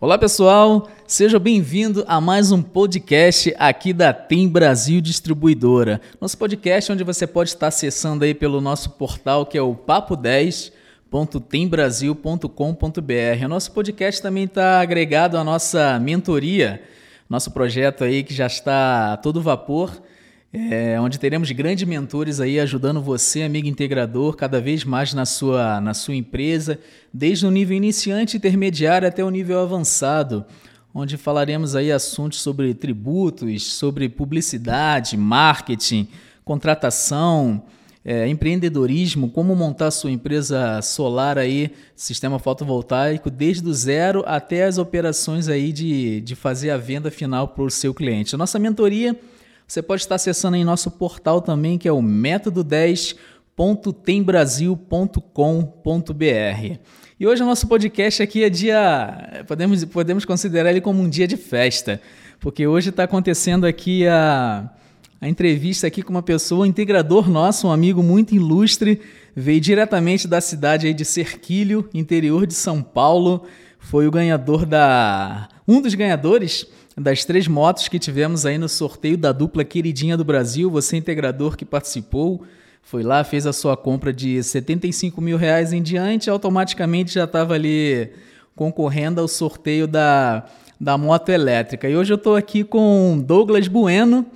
Olá pessoal, seja bem-vindo a mais um podcast aqui da Tem Brasil Distribuidora. Nosso podcast onde você pode estar acessando aí pelo nosso portal que é o papo10.tembrasil.com.br. O nosso podcast também está agregado à nossa mentoria, nosso projeto aí que já está a todo vapor é, onde teremos grandes mentores aí ajudando você, amigo integrador, cada vez mais na sua, na sua empresa, desde o nível iniciante, intermediário até o nível avançado, onde falaremos aí assuntos sobre tributos, sobre publicidade, marketing, contratação, é, empreendedorismo, como montar sua empresa solar aí, sistema fotovoltaico, desde o zero até as operações aí de, de fazer a venda final para o seu cliente. A nossa mentoria você pode estar acessando em nosso portal também, que é o método10.tembrasil.com.br. E hoje o nosso podcast aqui é dia. Podemos, podemos considerar ele como um dia de festa, porque hoje está acontecendo aqui a, a entrevista aqui com uma pessoa, um integrador nosso, um amigo muito ilustre, veio diretamente da cidade aí de Serquilho, interior de São Paulo. Foi o ganhador da. um dos ganhadores das três motos que tivemos aí no sorteio da dupla queridinha do Brasil. Você, integrador que participou, foi lá, fez a sua compra de 75 mil reais em diante, automaticamente já estava ali concorrendo ao sorteio da, da moto elétrica. E hoje eu estou aqui com Douglas Bueno,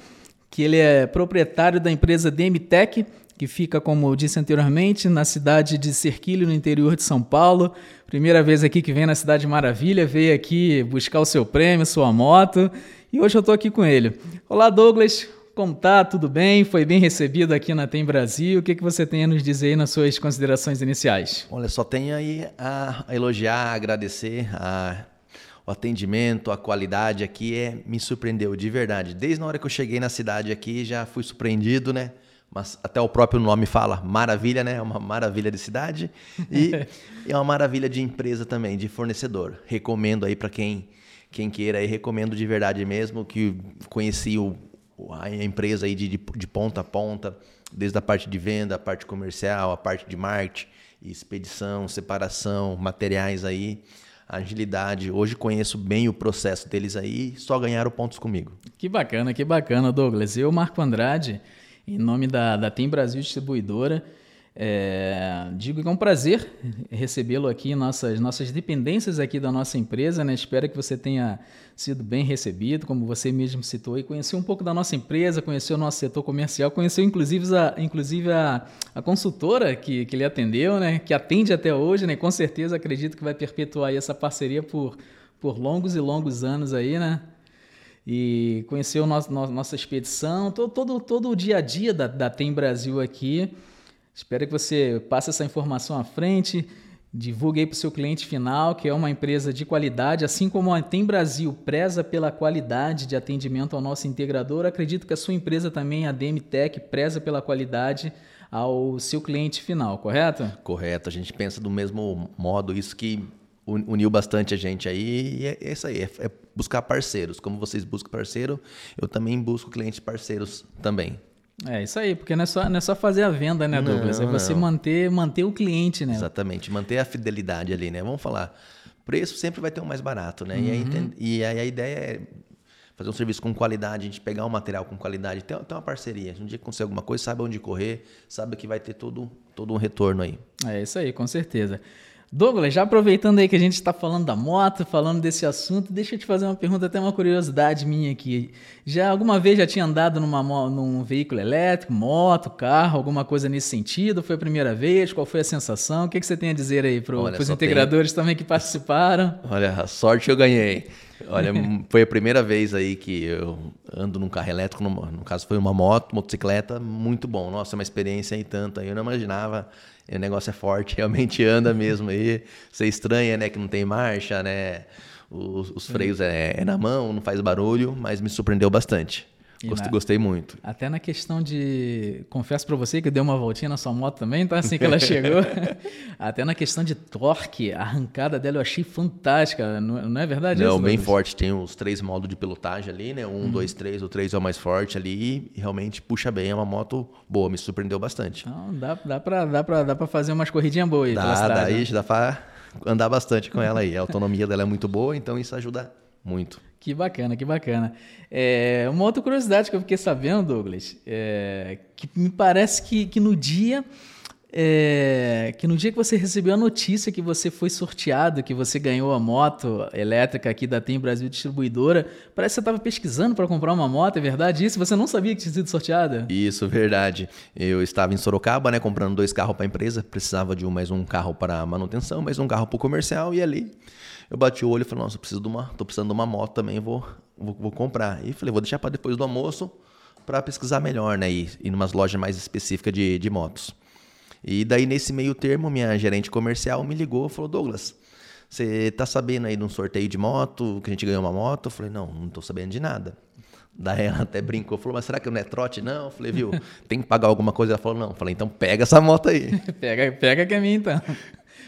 que ele é proprietário da empresa DMTech, que fica, como eu disse anteriormente, na cidade de Serquilho, no interior de São Paulo. Primeira vez aqui que vem na Cidade Maravilha, veio aqui buscar o seu prêmio, sua moto, e hoje eu estou aqui com ele. Olá, Douglas, como tá? Tudo bem? Foi bem recebido aqui na Tem Brasil. O que, que você tem a nos dizer aí nas suas considerações iniciais? Olha, só tenho aí a, elogiar, a agradecer a, o atendimento, a qualidade aqui é, me surpreendeu de verdade. Desde a hora que eu cheguei na cidade aqui, já fui surpreendido, né? Mas até o próprio nome fala maravilha, né? É uma maravilha de cidade e é uma maravilha de empresa também, de fornecedor. Recomendo aí para quem quem queira aí, recomendo de verdade mesmo que conheci o, a empresa aí de, de, de ponta a ponta, desde a parte de venda, a parte comercial, a parte de marketing, expedição, separação, materiais aí agilidade. Hoje conheço bem o processo deles aí, só ganharam pontos comigo. Que bacana, que bacana, Douglas. Eu, Marco Andrade, em nome da, da Tem Brasil Distribuidora, é, digo que é um prazer recebê-lo aqui nossas, nossas dependências aqui da nossa empresa. Né? Espero que você tenha sido bem recebido, como você mesmo citou, e conheceu um pouco da nossa empresa, conheceu o nosso setor comercial, conheceu inclusive a, inclusive a, a consultora que, que ele atendeu, né? que atende até hoje, né? com certeza acredito que vai perpetuar essa parceria por, por longos e longos anos aí, né? E conheceu nosso, nossa expedição, todo, todo, todo o dia a dia da, da Tem Brasil aqui. Espero que você passe essa informação à frente, divulgue aí para o seu cliente final, que é uma empresa de qualidade, assim como a Tem Brasil preza pela qualidade de atendimento ao nosso integrador, acredito que a sua empresa também, a DMTech, preza pela qualidade ao seu cliente final, correto? Correto, a gente pensa do mesmo modo, isso que uniu bastante a gente aí e é, é isso aí, é, é, buscar parceiros. Como vocês buscam parceiro, eu também busco clientes parceiros também. É isso aí, porque não é só, não é só fazer a venda, né, Douglas? Não, é você manter, manter o cliente, né? Exatamente, manter a fidelidade ali, né? Vamos falar, preço sempre vai ter um mais barato, né? Uhum. E, aí, tem, e aí a ideia é fazer um serviço com qualidade, a gente pegar um material com qualidade, ter, ter uma parceria. Um dia que acontecer alguma coisa, sabe onde correr, sabe que vai ter todo, todo um retorno aí. É isso aí, com certeza. Douglas, já aproveitando aí que a gente está falando da moto, falando desse assunto, deixa eu te fazer uma pergunta, até uma curiosidade minha aqui. Já alguma vez já tinha andado numa, num veículo elétrico, moto, carro, alguma coisa nesse sentido? Foi a primeira vez? Qual foi a sensação? O que, que você tem a dizer aí para os integradores também que participaram? Olha, a sorte eu ganhei. Olha, foi a primeira vez aí que eu ando num carro elétrico, no, no caso foi uma moto, motocicleta, muito bom. Nossa, uma experiência aí tanto. Eu não imaginava o negócio é forte, realmente anda mesmo aí. Você estranha, né, que não tem marcha, né? Os, os freios é, é, na mão, não faz barulho, mas me surpreendeu bastante. Gostei, na, gostei, muito. Até na questão de. Confesso para você que deu uma voltinha na sua moto também, tá? Assim que ela chegou. até na questão de torque, a arrancada dela eu achei fantástica. Não, não é verdade Não, isso, bem forte. Tem os três modos de pilotagem ali, né? Um, hum. dois, três. O três é o mais forte ali e realmente puxa bem. É uma moto boa, me surpreendeu bastante. Não, dá, dá, pra, dá, pra, dá pra fazer umas corridinhas boas aí. Dá, dá, né? dá pra andar bastante com ela aí. A autonomia dela é muito boa, então isso ajuda muito. Que bacana, que bacana. É, uma outra curiosidade que eu fiquei sabendo, Douglas, é, que me parece que, que no dia é, que no dia que você recebeu a notícia que você foi sorteado, que você ganhou a moto elétrica aqui da Tem Brasil Distribuidora, parece que você estava pesquisando para comprar uma moto, é verdade isso? Você não sabia que tinha sido sorteada? Isso, verdade. Eu estava em Sorocaba, né, comprando dois carros para a empresa, precisava de um, mais um carro para manutenção, mais um carro para o comercial, e ali eu bati o olho e falei, nossa, eu preciso de uma, tô precisando de uma moto também, vou, vou, vou comprar. E falei, vou deixar para depois do almoço para pesquisar melhor, né, e ir em umas lojas mais específicas de, de motos. E daí, nesse meio termo, minha gerente comercial me ligou e falou: Douglas, você tá sabendo aí de um sorteio de moto, que a gente ganhou uma moto? Eu falei: Não, não tô sabendo de nada. Daí ela até brincou, falou, mas será que não é trote? Não, eu falei, viu, tem que pagar alguma coisa? Ela falou, não. Eu falei, então pega essa moto aí. pega, pega que é minha então.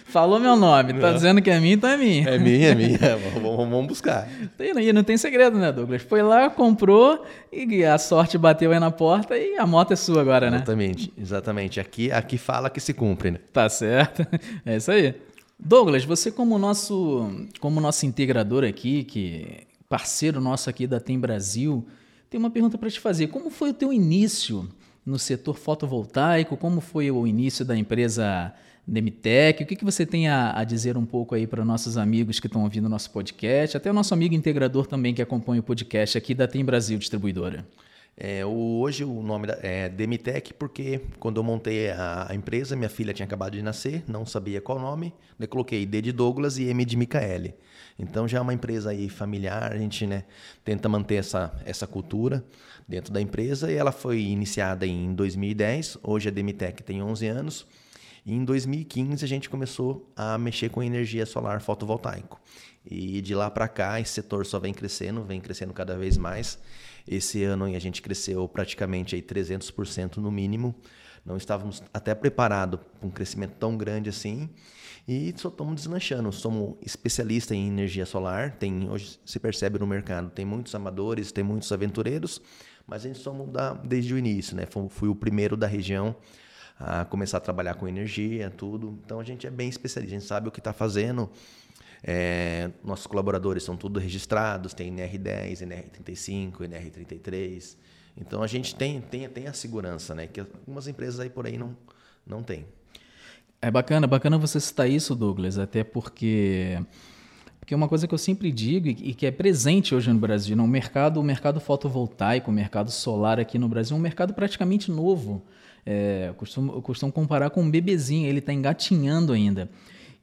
Falou meu nome, tá não. dizendo que é minha, então é minha. É minha, é minha. vamos, vamos buscar. Tem, não tem segredo, né, Douglas? Foi lá, comprou e a sorte bateu aí na porta e a moto é sua agora, né? Exatamente, exatamente. Aqui, aqui fala que se cumpre, né? Tá certo. É isso aí. Douglas, você como nosso, como nosso integrador aqui, que parceiro nosso aqui da Tem Brasil, tem uma pergunta para te fazer. Como foi o teu início no setor fotovoltaico? Como foi o início da empresa Demitec. O que, que você tem a, a dizer um pouco aí para nossos amigos que estão ouvindo o nosso podcast, até o nosso amigo integrador também que acompanha o podcast aqui da Tem Brasil Distribuidora? É, hoje o nome é Demitec porque quando eu montei a, a, empresa, minha filha tinha acabado de nascer, não sabia qual nome, eu coloquei D de Douglas e M de Micaele. Então já é uma empresa aí familiar, a gente né, tenta manter essa, essa cultura dentro da empresa e ela foi iniciada em 2010, hoje a Demitec tem 11 anos, e em 2015 a gente começou a mexer com energia solar fotovoltaico. E de lá para cá esse setor só vem crescendo, vem crescendo cada vez mais. Esse ano a gente cresceu praticamente aí 300% no mínimo. Não estávamos até preparados para um crescimento tão grande assim. E só estamos deslanchando. Somos especialistas em energia solar. Tem, hoje se percebe no mercado, tem muitos amadores, tem muitos aventureiros, mas a gente somos da, desde o início, né? Fui o primeiro da região a começar a trabalhar com energia, tudo. Então a gente é bem especialista, a gente sabe o que está fazendo. É, nossos colaboradores são tudo registrados, tem NR10, NR35, NR33. Então a gente tem, tem, tem a segurança, né? Que algumas empresas aí por aí não, não tem. É bacana, bacana você citar isso, Douglas, até porque porque uma coisa que eu sempre digo e que é presente hoje no Brasil, no mercado, o mercado fotovoltaico, o mercado solar aqui no Brasil é um mercado praticamente novo. É, eu, costumo, eu costumo comparar com um bebezinho, ele está engatinhando ainda.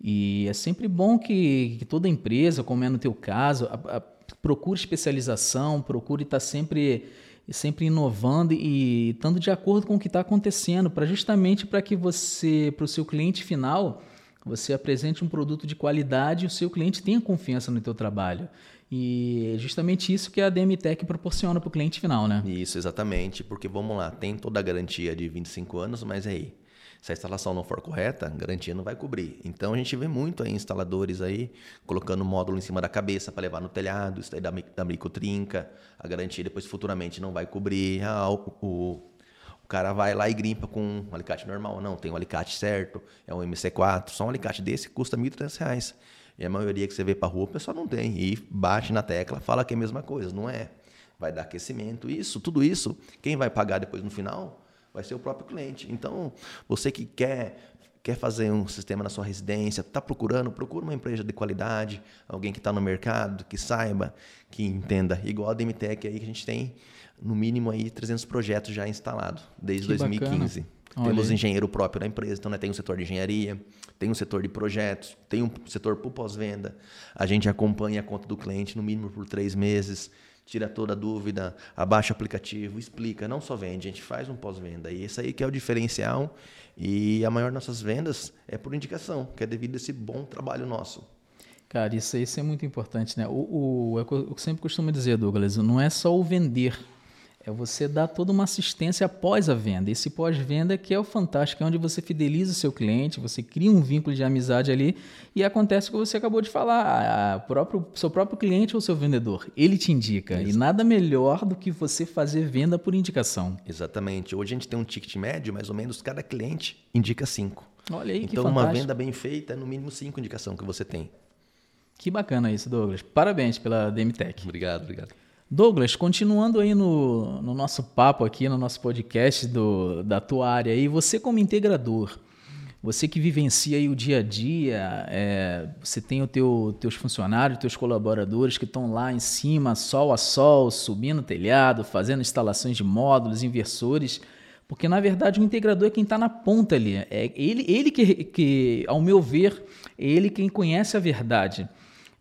E é sempre bom que, que, toda empresa, como é no teu caso, a, a, procure especialização, procure estar tá sempre sempre inovando e estando de acordo com o que está acontecendo, para justamente para que você, para o seu cliente final, você apresente um produto de qualidade e o seu cliente tenha confiança no teu trabalho. E é justamente isso que a DMTech proporciona para o cliente final, né? Isso, exatamente. Porque vamos lá, tem toda a garantia de 25 anos, mas aí, se a instalação não for correta, a garantia não vai cobrir. Então a gente vê muito aí instaladores aí colocando módulo em cima da cabeça para levar no telhado, isso daí da, da microtrinca, a garantia depois futuramente não vai cobrir. Ah, o, o, o cara vai lá e grimpa com um alicate normal. Não, tem um alicate certo, é um MC4, só um alicate desse custa R$ 1.300. E a maioria que você vê para rua, o pessoal não tem. E bate na tecla, fala que é a mesma coisa. Não é. Vai dar aquecimento. Isso, tudo isso, quem vai pagar depois no final vai ser o próprio cliente. Então, você que quer quer fazer um sistema na sua residência, está procurando, procura uma empresa de qualidade, alguém que está no mercado, que saiba, que entenda. Igual a DMTEC aí, que a gente tem, no mínimo, aí 300 projetos já instalados, desde que 2015. Bacana. Temos aí. engenheiro próprio da empresa, então né, tem um setor de engenharia, tem um setor de projetos, tem um setor para pós-venda. A gente acompanha a conta do cliente no mínimo por três meses, tira toda a dúvida, abaixa o aplicativo, explica, não só vende, a gente faz um pós-venda. E esse aí que é o diferencial. E a maior das nossas vendas é por indicação, que é devido a esse bom trabalho nosso. Cara, isso, isso é muito importante, né? O, o, é eu sempre costumo dizer, Douglas, não é só o vender é você dar toda uma assistência após a venda. Esse pós-venda que é o fantástico, é onde você fideliza o seu cliente, você cria um vínculo de amizade ali e acontece o que você acabou de falar, a próprio, seu próprio cliente ou seu vendedor, ele te indica. Isso. E nada melhor do que você fazer venda por indicação. Exatamente. Hoje a gente tem um ticket médio, mais ou menos, cada cliente indica cinco. Olha aí, que Então, fantástico. uma venda bem feita é no mínimo cinco indicação que você tem. Que bacana isso, Douglas. Parabéns pela DMTech. Obrigado, obrigado. Douglas, continuando aí no, no nosso papo aqui, no nosso podcast do, da tua área aí, você como integrador, você que vivencia aí o dia a dia, é, você tem os teu, teus funcionários, teus colaboradores que estão lá em cima, sol a sol, subindo telhado, fazendo instalações de módulos, inversores, porque na verdade o integrador é quem está na ponta ali. É ele, ele que, que, ao meu ver, é ele quem conhece a verdade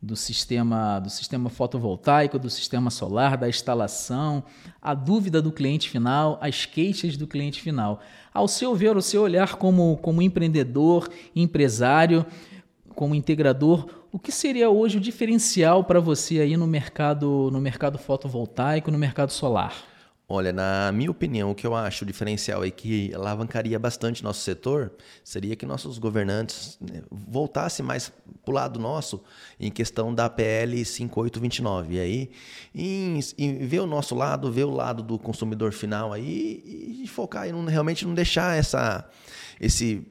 do sistema, do sistema fotovoltaico, do sistema solar, da instalação, a dúvida do cliente final, as queixas do cliente final. Ao seu ver, o seu olhar como, como empreendedor, empresário, como integrador, o que seria hoje o diferencial para você aí no mercado, no mercado fotovoltaico, no mercado solar? Olha, na minha opinião, o que eu acho diferencial e que alavancaria bastante nosso setor seria que nossos governantes né, voltassem mais para o lado nosso em questão da PL 5829. E aí, em, em ver o nosso lado, ver o lado do consumidor final aí e focar e não, realmente não deixar essa, esse,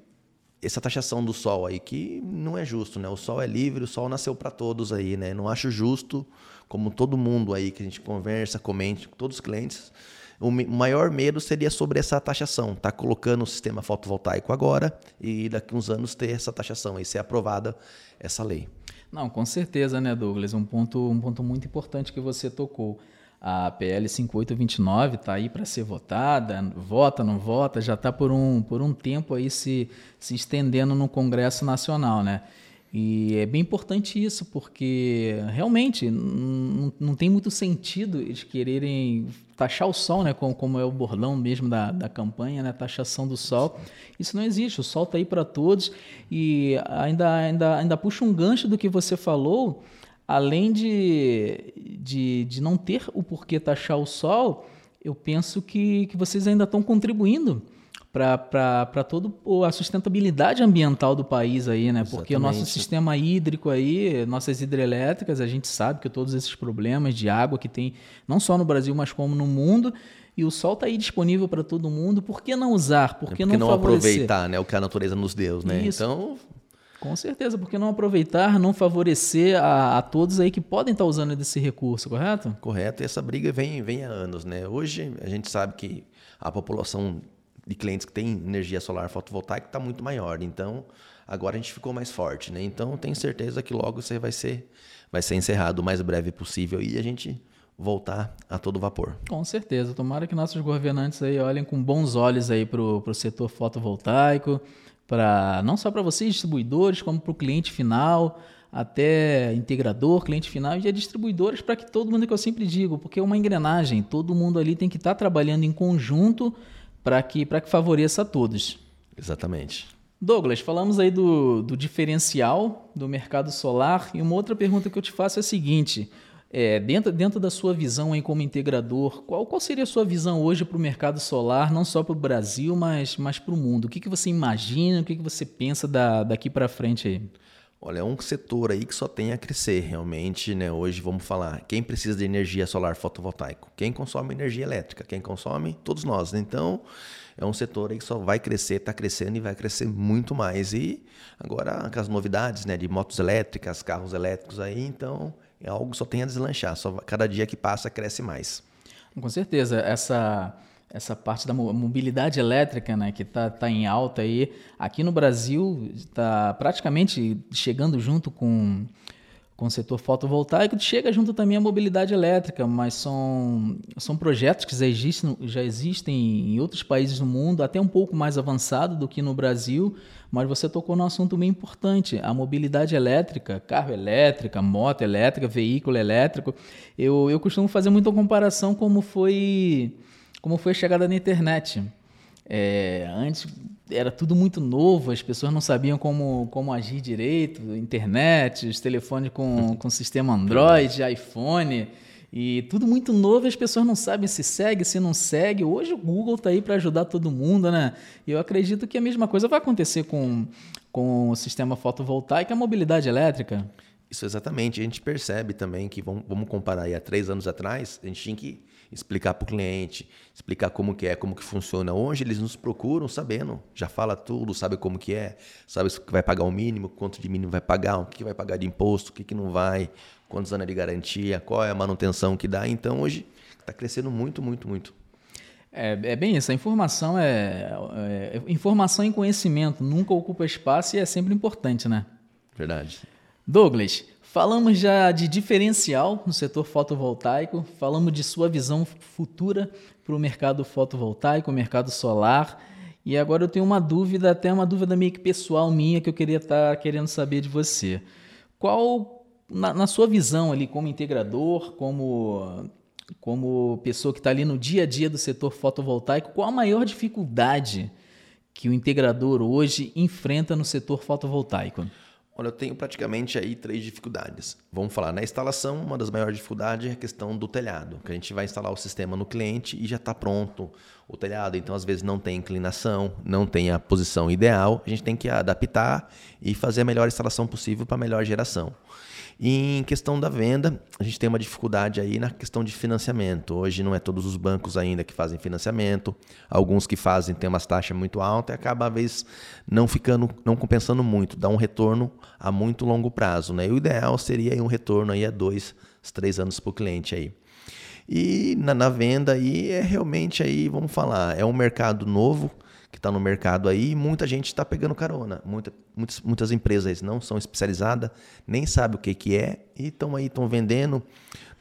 essa taxação do sol aí, que não é justo, né? O sol é livre, o sol nasceu para todos aí, né? Não acho justo como todo mundo aí que a gente conversa, comente, com todos os clientes, o maior medo seria sobre essa taxação, tá colocando o sistema fotovoltaico agora e daqui uns anos ter essa taxação e ser aprovada essa lei. Não, com certeza, né, Douglas? Um ponto, um ponto muito importante que você tocou. A PL 5829 está aí para ser votada, vota, não vota, já está por um, por um tempo aí se, se estendendo no Congresso Nacional, né? E é bem importante isso, porque realmente não, não tem muito sentido eles quererem taxar o sol, né? Como, como é o bordão mesmo da, da campanha, né? Taxação do sol. Isso não existe, o sol está aí para todos. E ainda, ainda, ainda puxa um gancho do que você falou, além de, de, de não ter o porquê taxar o sol, eu penso que, que vocês ainda estão contribuindo para toda a sustentabilidade ambiental do país aí, né? Porque o nosso sistema hídrico aí, nossas hidrelétricas, a gente sabe que todos esses problemas de água que tem, não só no Brasil, mas como no mundo, e o sol está aí disponível para todo mundo, por que não usar? Por que é não, não aproveitar né, o que a natureza nos deu, né? Isso. Então... Com certeza, por que não aproveitar, não favorecer a, a todos aí que podem estar usando desse recurso, correto? Correto, e essa briga vem, vem há anos, né? Hoje a gente sabe que a população de clientes que têm energia solar fotovoltaica está muito maior. Então, agora a gente ficou mais forte, né? Então, tenho certeza que logo você vai ser, vai ser encerrado o mais breve possível e a gente voltar a todo vapor. Com certeza. Tomara que nossos governantes aí olhem com bons olhos aí para o setor fotovoltaico, para não só para vocês distribuidores, como para o cliente final, até integrador, cliente final e distribuidores, para que todo mundo que eu sempre digo, porque é uma engrenagem, todo mundo ali tem que estar tá trabalhando em conjunto para que, que favoreça a todos. Exatamente. Douglas, falamos aí do, do diferencial do mercado solar e uma outra pergunta que eu te faço é a seguinte: é, dentro, dentro da sua visão aí como integrador, qual, qual seria a sua visão hoje para o mercado solar, não só para o Brasil, mas, mas para o mundo? O que, que você imagina, o que, que você pensa da, daqui para frente aí? Olha, é um setor aí que só tem a crescer realmente, né? Hoje vamos falar, quem precisa de energia solar fotovoltaico? Quem consome energia elétrica? Quem consome? Todos nós. Então, é um setor aí que só vai crescer, está crescendo e vai crescer muito mais. E agora com as novidades, né, de motos elétricas, carros elétricos aí, então é algo só tem a deslanchar. Só cada dia que passa cresce mais. Com certeza, essa essa parte da mobilidade elétrica, né, que está tá em alta aí. Aqui no Brasil está praticamente chegando junto com, com o setor fotovoltaico, chega junto também a mobilidade elétrica, mas são, são projetos que já existem, já existem em outros países do mundo, até um pouco mais avançado do que no Brasil, mas você tocou num assunto bem importante, a mobilidade elétrica, carro elétrica, moto elétrica, veículo elétrico. Eu, eu costumo fazer muita comparação como foi como foi a chegada da internet. É, antes era tudo muito novo, as pessoas não sabiam como, como agir direito, internet, os telefones com, com sistema Android, iPhone, e tudo muito novo, as pessoas não sabem se segue, se não segue. Hoje o Google está aí para ajudar todo mundo, né? E eu acredito que a mesma coisa vai acontecer com, com o sistema fotovoltaico e a mobilidade elétrica. Isso exatamente. A gente percebe também que, vamos, vamos comparar aí há três anos atrás, a gente tinha que explicar para o cliente, explicar como que é, como que funciona. Hoje eles nos procuram sabendo, já fala tudo, sabe como que é, sabe que vai pagar o mínimo, quanto de mínimo vai pagar, o que vai pagar de imposto, o que, que não vai, quantos anos de garantia, qual é a manutenção que dá. Então hoje está crescendo muito, muito, muito. É, é, bem isso, a informação é, é, Informação e conhecimento nunca ocupa espaço e é sempre importante, né? Verdade. Douglas, falamos já de diferencial no setor fotovoltaico, falamos de sua visão futura para o mercado fotovoltaico, mercado solar. E agora eu tenho uma dúvida, até uma dúvida meio que pessoal minha que eu queria estar tá querendo saber de você. Qual, na, na sua visão ali como integrador, como como pessoa que está ali no dia a dia do setor fotovoltaico, qual a maior dificuldade que o integrador hoje enfrenta no setor fotovoltaico? Olha, eu tenho praticamente aí três dificuldades. Vamos falar na instalação, uma das maiores dificuldades é a questão do telhado, que a gente vai instalar o sistema no cliente e já está pronto o telhado. Então, às vezes, não tem inclinação, não tem a posição ideal. A gente tem que adaptar e fazer a melhor instalação possível para a melhor geração. E em questão da venda, a gente tem uma dificuldade aí na questão de financiamento. Hoje não é todos os bancos ainda que fazem financiamento. Alguns que fazem têm umas taxas muito altas e acaba às vezes não ficando, não compensando muito, dá um retorno a muito longo prazo. Né? E o ideal seria um retorno aí a dois, três anos para o cliente aí. E na, na venda aí é realmente aí, vamos falar, é um mercado novo que está no mercado aí, muita gente está pegando carona. Muita, muitas, muitas empresas não são especializadas, nem sabem o que, que é, e estão aí, estão vendendo,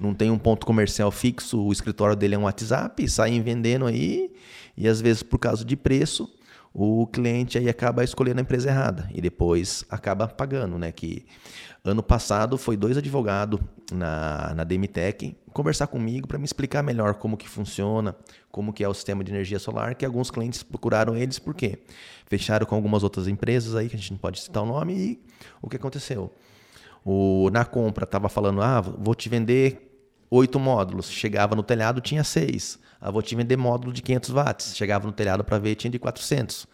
não tem um ponto comercial fixo, o escritório dele é um WhatsApp, saem vendendo aí, e às vezes por causa de preço, o cliente aí acaba escolhendo a empresa errada e depois acaba pagando, né? Que ano passado foi dois advogados na, na Demitec conversar comigo para me explicar melhor como que funciona, como que é o sistema de energia solar, que alguns clientes procuraram eles porque fecharam com algumas outras empresas aí, que a gente não pode citar o nome, e o que aconteceu? O, na compra estava falando, ah, vou te vender oito módulos, chegava no telhado, tinha seis. Ah, vou te vender módulo de 500 watts, chegava no telhado para ver, tinha de 400.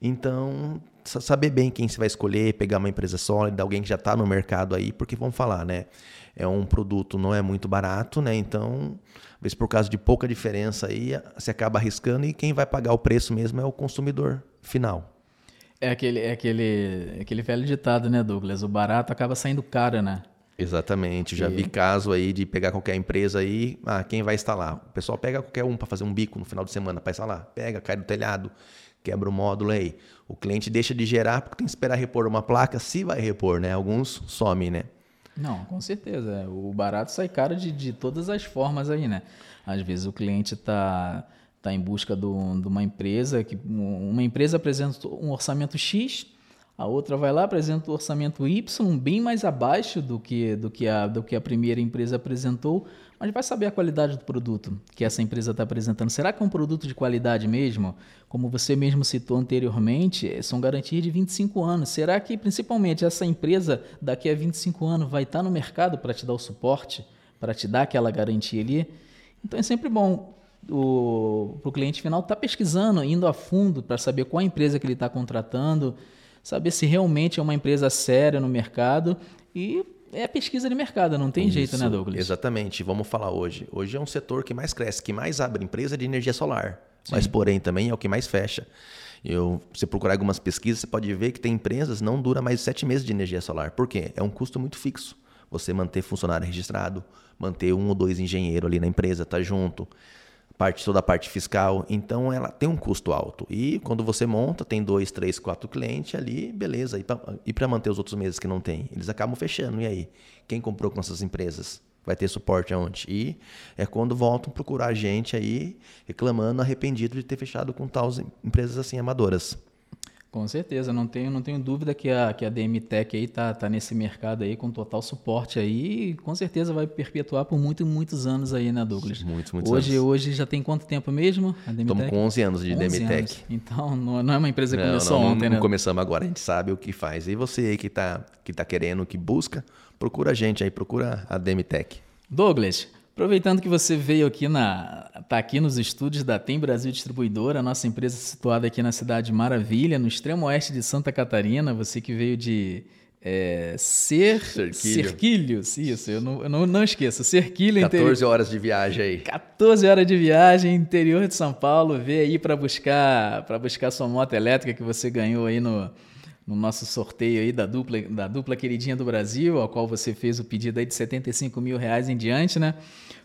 Então, saber bem quem você vai escolher, pegar uma empresa sólida, alguém que já está no mercado aí, porque vamos falar, né? é um produto não é muito barato, né? Então, vezes por causa de pouca diferença aí, você acaba arriscando e quem vai pagar o preço mesmo é o consumidor final. É aquele, é aquele, é aquele velho ditado, né, Douglas? O barato acaba saindo caro, né? Exatamente, já e... vi caso aí de pegar qualquer empresa aí, ah, quem vai instalar? O pessoal pega qualquer um para fazer um bico no final de semana para instalar, pega, cai do telhado, quebra o módulo aí. O cliente deixa de gerar porque tem que esperar repor uma placa, se vai repor, né? Alguns somem, né? Não, com certeza. O barato sai caro de, de todas as formas aí, né? Às vezes o cliente está tá em busca do, de uma empresa, que uma empresa apresenta um orçamento X, a outra vai lá, apresenta o orçamento Y, bem mais abaixo do que, do que, a, do que a primeira empresa apresentou, mas vai saber a qualidade do produto que essa empresa está apresentando. Será que é um produto de qualidade mesmo? Como você mesmo citou anteriormente, eh, são garantias de 25 anos. Será que, principalmente, essa empresa daqui a 25 anos vai estar no mercado para te dar o suporte, para te dar aquela garantia ali? Então é sempre bom para o cliente final estar tá pesquisando, indo a fundo para saber qual a empresa que ele está contratando, saber se realmente é uma empresa séria no mercado e é pesquisa de mercado, não tem Isso, jeito, né, Douglas? Exatamente. Vamos falar hoje. Hoje é um setor que mais cresce, que mais abre empresa de energia solar. Sim. Mas, porém, também é o que mais fecha. Eu, você procurar algumas pesquisas, você pode ver que tem empresas não dura mais de sete meses de energia solar. Por quê? É um custo muito fixo. Você manter funcionário registrado, manter um ou dois engenheiros ali na empresa, tá junto parte, toda a parte fiscal. Então ela tem um custo alto. E quando você monta, tem dois, três, quatro clientes ali, beleza. E para manter os outros meses que não tem? Eles acabam fechando. E aí? Quem comprou com essas empresas? Vai ter suporte aonde? E é quando voltam procurar a gente aí, reclamando, arrependido de ter fechado com tais empresas assim amadoras. Com certeza, não tenho, não tenho dúvida que a, que a DM Tech aí tá, tá nesse mercado aí com total suporte aí e com certeza vai perpetuar por muitos, muitos anos aí, né, Douglas? Muitos, muitos hoje, anos. Hoje já tem quanto tempo mesmo a Estamos com 11 anos de 11 Tech. Então, não, não, é uma empresa que não, começou não, ontem, não, né? Não começamos agora, a gente sabe o que faz. E você aí que tá, que tá querendo, que busca, procura a gente aí, procura a Demitec. Douglas, Aproveitando que você veio aqui na tá aqui nos estúdios da Tem Brasil Distribuidora, nossa empresa situada aqui na cidade Maravilha, no extremo oeste de Santa Catarina, você que veio de É, ser Cerquilho. Cerquilhos, isso, eu não, eu não, não esqueço. Cerquilho 14 interior, horas de viagem aí. 14 horas de viagem, interior de São Paulo, vê aí para buscar para buscar sua moto elétrica que você ganhou aí no, no nosso sorteio aí da dupla, da dupla queridinha do Brasil, ao qual você fez o pedido aí de 75 mil reais em diante, né?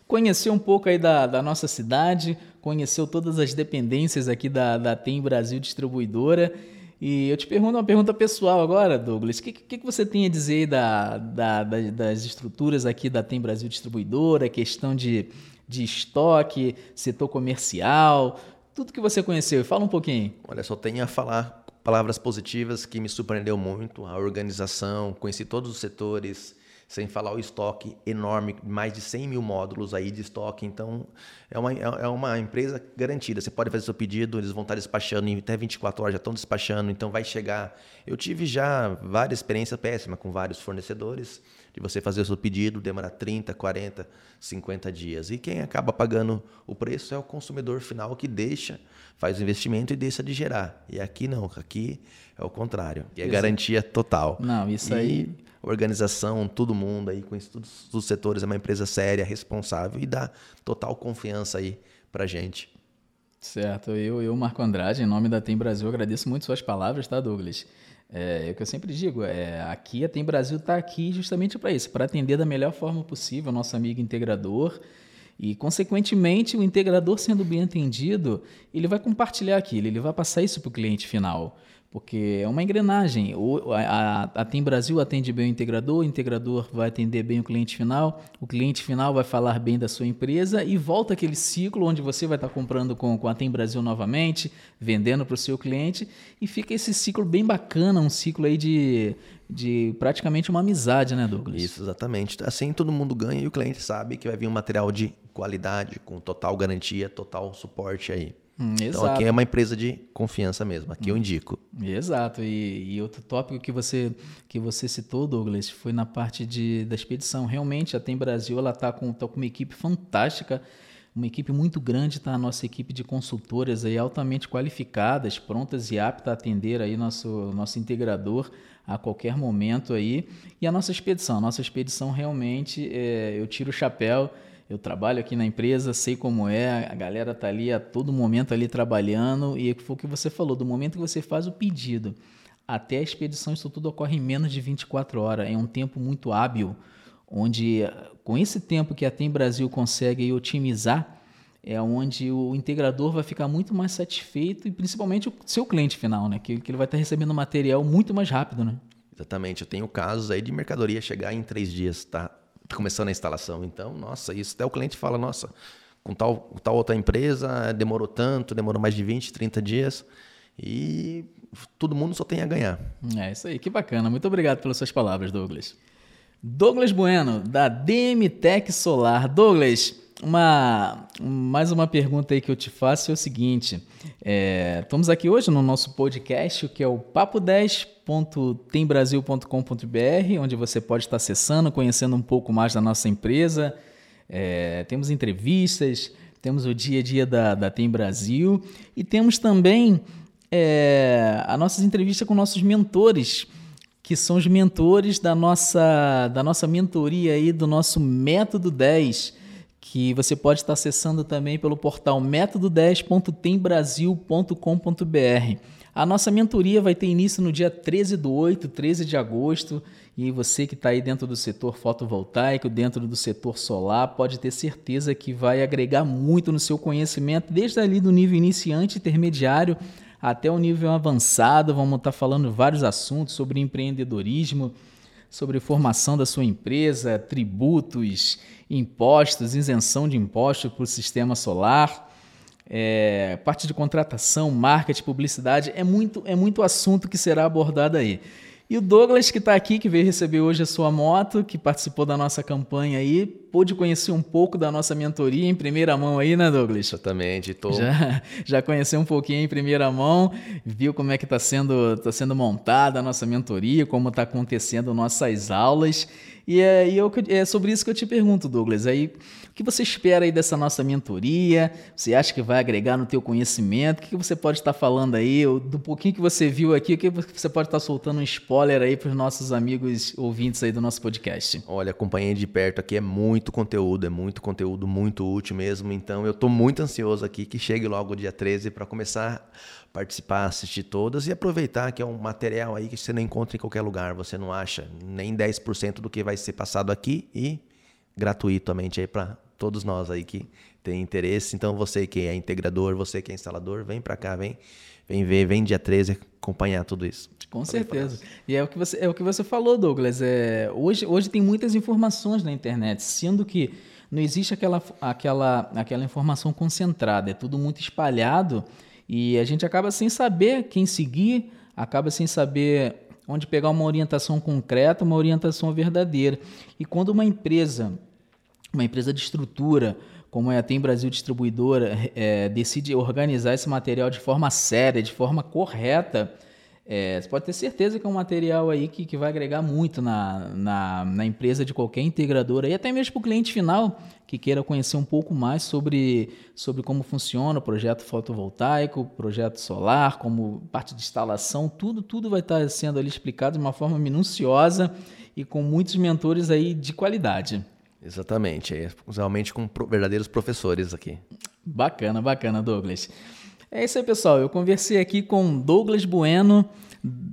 Conheceu um pouco aí da, da nossa cidade, conheceu todas as dependências aqui da, da TEM Brasil Distribuidora e eu te pergunto uma pergunta pessoal agora, Douglas. O que, que, que, você tem a dizer da, da, das estruturas aqui da Tem Brasil Distribuidora, questão de, de estoque, setor comercial, tudo que você conheceu? Fala um pouquinho. Olha, só tenho a falar palavras positivas que me surpreendeu muito. A organização, conheci todos os setores, sem falar o estoque enorme, mais de 100 mil módulos aí de estoque. Então, é uma, é uma empresa garantida. Você pode fazer seu pedido, eles vão estar despachando em até 24 horas, já estão despachando, então vai chegar. Eu tive já várias experiências péssimas com vários fornecedores, de você fazer o seu pedido, demorar 30, 40, 50 dias. E quem acaba pagando o preço é o consumidor final que deixa, faz o investimento e deixa de gerar. E aqui não, aqui é o contrário. E é garantia total. Não, isso e aí organização, todo mundo aí, com todos os setores, é uma empresa séria, responsável e dá total confiança aí pra gente. Certo, eu, eu Marco Andrade, em nome da Tem Brasil, agradeço muito suas palavras, tá, Douglas? É, é o que eu sempre digo, é, aqui a Tem Brasil está aqui justamente para isso, para atender da melhor forma possível o nosso amigo integrador e, consequentemente, o integrador sendo bem atendido, ele vai compartilhar aquilo, ele vai passar isso para o cliente final porque é uma engrenagem. O, a, a, Tem Brasil atende bem o integrador, o integrador vai atender bem o cliente final, o cliente final vai falar bem da sua empresa e volta aquele ciclo onde você vai estar comprando com, com a Tem Brasil novamente, vendendo para o seu cliente e fica esse ciclo bem bacana, um ciclo aí de, de praticamente uma amizade, né, Douglas? Isso, exatamente. Assim todo mundo ganha e o cliente sabe que vai vir um material de qualidade, com total garantia, total suporte aí. Hum, então aqui é uma empresa de confiança mesmo, aqui hum. eu indico. Exato. E, e, outro tópico que você, que você citou, Douglas, foi na parte de, da expedição. Realmente a Tem Brasil ela está com, tá com uma equipe fantástica, uma equipe muito grande, tá? A nossa equipe de consultoras aí altamente qualificadas, prontas e aptas a atender aí nosso, nosso integrador a qualquer momento aí. E a nossa expedição, a nossa expedição realmente, é, eu tiro o chapéu eu trabalho aqui na empresa, sei como é, a galera tá ali a todo momento ali trabalhando e foi o que você falou, do momento que você faz o pedido até a expedição, isso tudo ocorre em menos de 24 horas. É um tempo muito hábil, onde com esse tempo que a Tem Brasil consegue otimizar, é onde o integrador vai ficar muito mais satisfeito e principalmente o seu cliente final, né? Que, que ele vai estar recebendo material muito mais rápido, né? Exatamente. Eu tenho casos aí de mercadoria chegar em três dias, tá? Começando a instalação. Então, nossa, isso até o cliente fala, nossa, com tal, tal outra empresa demorou tanto, demorou mais de 20, 30 dias e todo mundo só tem a ganhar. É isso aí, que bacana. Muito obrigado pelas suas palavras, Douglas. Douglas Bueno, da DMTech Solar. Douglas, uma, mais uma pergunta aí que eu te faço é o seguinte: é, estamos aqui hoje no nosso podcast, que é o papo10.tembrasil.com.br, onde você pode estar acessando, conhecendo um pouco mais da nossa empresa. É, temos entrevistas, temos o dia a dia da, da Tem Brasil e temos também é, as nossas entrevistas com nossos mentores que são os mentores da nossa, da nossa mentoria aí, do nosso Método 10 que você pode estar acessando também pelo portal método10.tembrasil.com.br. A nossa mentoria vai ter início no dia 13 do 8, 13 de agosto, e você que está aí dentro do setor fotovoltaico, dentro do setor solar, pode ter certeza que vai agregar muito no seu conhecimento, desde ali do nível iniciante, intermediário, até o nível avançado. Vamos estar falando vários assuntos sobre empreendedorismo, sobre formação da sua empresa, tributos, impostos, isenção de impostos para o sistema solar, é, parte de contratação, marketing, publicidade, é muito, é muito assunto que será abordado aí. E o Douglas, que está aqui, que veio receber hoje a sua moto, que participou da nossa campanha aí, pôde conhecer um pouco da nossa mentoria em primeira mão aí, né, Douglas? Exatamente. Tô... Já, já conheceu um pouquinho em primeira mão, viu como é que está sendo, tá sendo montada a nossa mentoria, como está acontecendo nossas aulas. E é, e eu, é sobre isso que eu te pergunto, Douglas. Aí, o que você espera aí dessa nossa mentoria? Você acha que vai agregar no teu conhecimento? O que você pode estar falando aí? Do pouquinho que você viu aqui, o que você pode estar soltando um spoiler aí para os nossos amigos ouvintes aí do nosso podcast? Olha, acompanhei de perto aqui, é muito conteúdo, é muito conteúdo, muito útil mesmo. Então, eu estou muito ansioso aqui que chegue logo o dia 13 para começar participar, assistir todas e aproveitar que é um material aí que você não encontra em qualquer lugar, você não acha nem 10% do que vai ser passado aqui e gratuitamente aí para todos nós aí que tem interesse. Então você que é integrador, você que é instalador, vem para cá, vem, vem ver, vem dia 13 acompanhar tudo isso. Com certeza. E é o que você, é o que você falou, Douglas. É, hoje, hoje tem muitas informações na internet, sendo que não existe aquela, aquela, aquela informação concentrada, é tudo muito espalhado e a gente acaba sem saber quem seguir, acaba sem saber onde pegar uma orientação concreta, uma orientação verdadeira. E quando uma empresa, uma empresa de estrutura, como é a Tem Brasil Distribuidora, é, decide organizar esse material de forma séria, de forma correta, é, você pode ter certeza que é um material aí que, que vai agregar muito na, na, na empresa de qualquer integradora e até mesmo para o cliente final que queira conhecer um pouco mais sobre, sobre como funciona o projeto fotovoltaico, projeto solar, como parte de instalação, tudo, tudo vai estar sendo ali explicado de uma forma minuciosa e com muitos mentores aí de qualidade. Exatamente, é, realmente com verdadeiros professores aqui. Bacana, bacana, Douglas. É isso aí, pessoal. Eu conversei aqui com Douglas Bueno,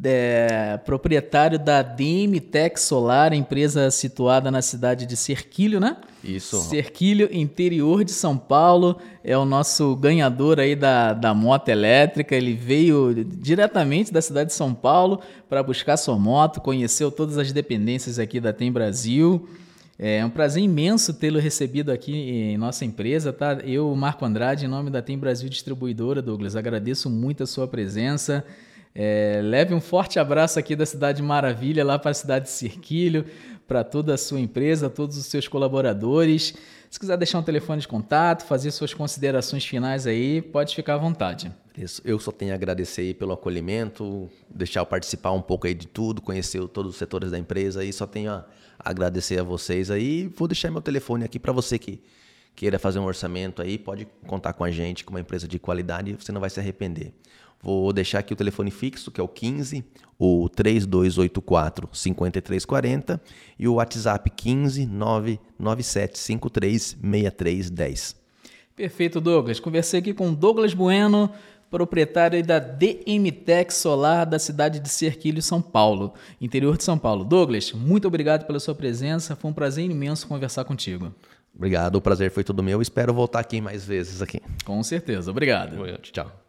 é, proprietário da DM Tech Solar, empresa situada na cidade de Cerquilho, né? Isso. Cerquilho, interior de São Paulo. É o nosso ganhador aí da, da moto elétrica. Ele veio diretamente da cidade de São Paulo para buscar sua moto, conheceu todas as dependências aqui da Tem Brasil. É um prazer imenso tê-lo recebido aqui em nossa empresa, tá? Eu, Marco Andrade, em nome da Tem Brasil Distribuidora, Douglas, agradeço muito a sua presença. É, leve um forte abraço aqui da Cidade Maravilha, lá para a cidade de Cirquilho, para toda a sua empresa, todos os seus colaboradores. Se quiser deixar um telefone de contato, fazer suas considerações finais aí, pode ficar à vontade. Isso. Eu só tenho a agradecer aí pelo acolhimento, deixar eu participar um pouco aí de tudo, conhecer todos os setores da empresa e só tenho a agradecer a vocês aí. Vou deixar meu telefone aqui para você que queira fazer um orçamento aí, pode contar com a gente, com uma empresa de qualidade, você não vai se arrepender. Vou deixar aqui o telefone fixo, que é o 15, o 3284 5340 e o WhatsApp 15 997 53 6310. Perfeito, Douglas. Conversei aqui com Douglas Bueno, proprietário da DMTech Solar da cidade de Cerquilho, São Paulo, interior de São Paulo. Douglas, muito obrigado pela sua presença. Foi um prazer imenso conversar contigo. Obrigado, o prazer foi todo meu. Espero voltar aqui mais vezes aqui. Com certeza. Obrigado. Tchau.